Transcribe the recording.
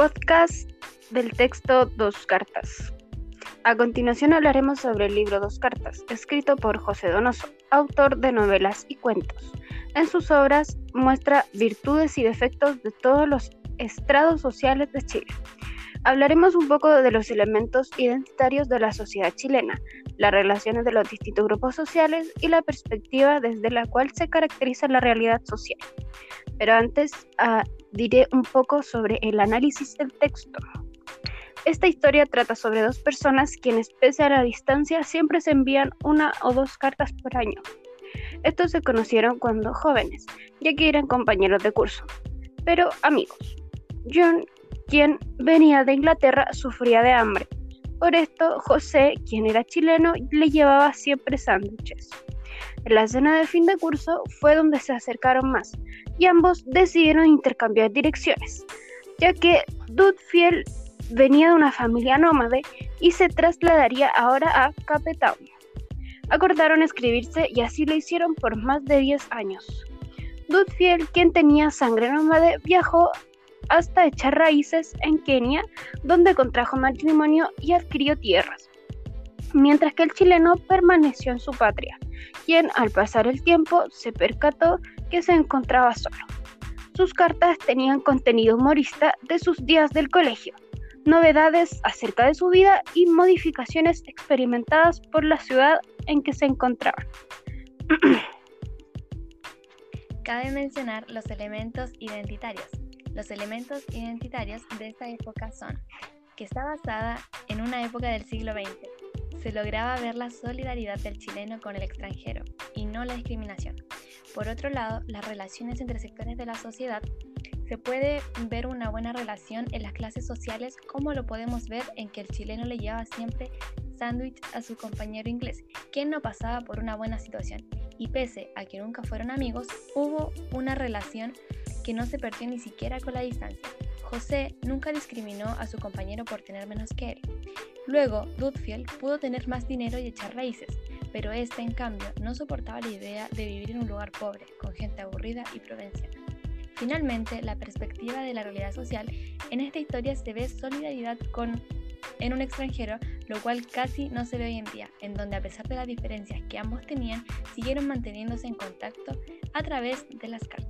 podcast del texto Dos Cartas. A continuación hablaremos sobre el libro Dos Cartas, escrito por José Donoso, autor de novelas y cuentos. En sus obras muestra virtudes y defectos de todos los estrados sociales de Chile. Hablaremos un poco de los elementos identitarios de la sociedad chilena, las relaciones de los distintos grupos sociales y la perspectiva desde la cual se caracteriza la realidad social. Pero antes ah, diré un poco sobre el análisis del texto. Esta historia trata sobre dos personas quienes pese a la distancia siempre se envían una o dos cartas por año. Estos se conocieron cuando jóvenes, ya que eran compañeros de curso, pero amigos. John, quien venía de Inglaterra, sufría de hambre por esto, José, quien era chileno, le llevaba siempre sándwiches. En la cena de fin de curso fue donde se acercaron más y ambos decidieron intercambiar direcciones, ya que Dudfiel venía de una familia nómade y se trasladaría ahora a Cape Town. Acordaron escribirse y así lo hicieron por más de 10 años. Dudfiel, quien tenía sangre nómade, viajó hasta echar raíces en Kenia, donde contrajo matrimonio y adquirió tierras, mientras que el chileno permaneció en su patria, quien al pasar el tiempo se percató que se encontraba solo. Sus cartas tenían contenido humorista de sus días del colegio, novedades acerca de su vida y modificaciones experimentadas por la ciudad en que se encontraban. Cabe mencionar los elementos identitarios, los elementos identitarios de esta época son que está basada en una época del siglo XX. Se lograba ver la solidaridad del chileno con el extranjero y no la discriminación. Por otro lado, las relaciones entre sectores de la sociedad se puede ver una buena relación en las clases sociales como lo podemos ver en que el chileno le llevaba siempre sándwich a su compañero inglés, quien no pasaba por una buena situación. Y pese a que nunca fueron amigos, hubo una relación que no se perdió ni siquiera con la distancia. José nunca discriminó a su compañero por tener menos que él. Luego, Dudfield pudo tener más dinero y echar raíces, pero este, en cambio, no soportaba la idea de vivir en un lugar pobre, con gente aburrida y provinciana. Finalmente, la perspectiva de la realidad social en esta historia se ve solidaridad con en un extranjero, lo cual casi no se ve hoy en día, en donde a pesar de las diferencias que ambos tenían, siguieron manteniéndose en contacto a través de las cartas.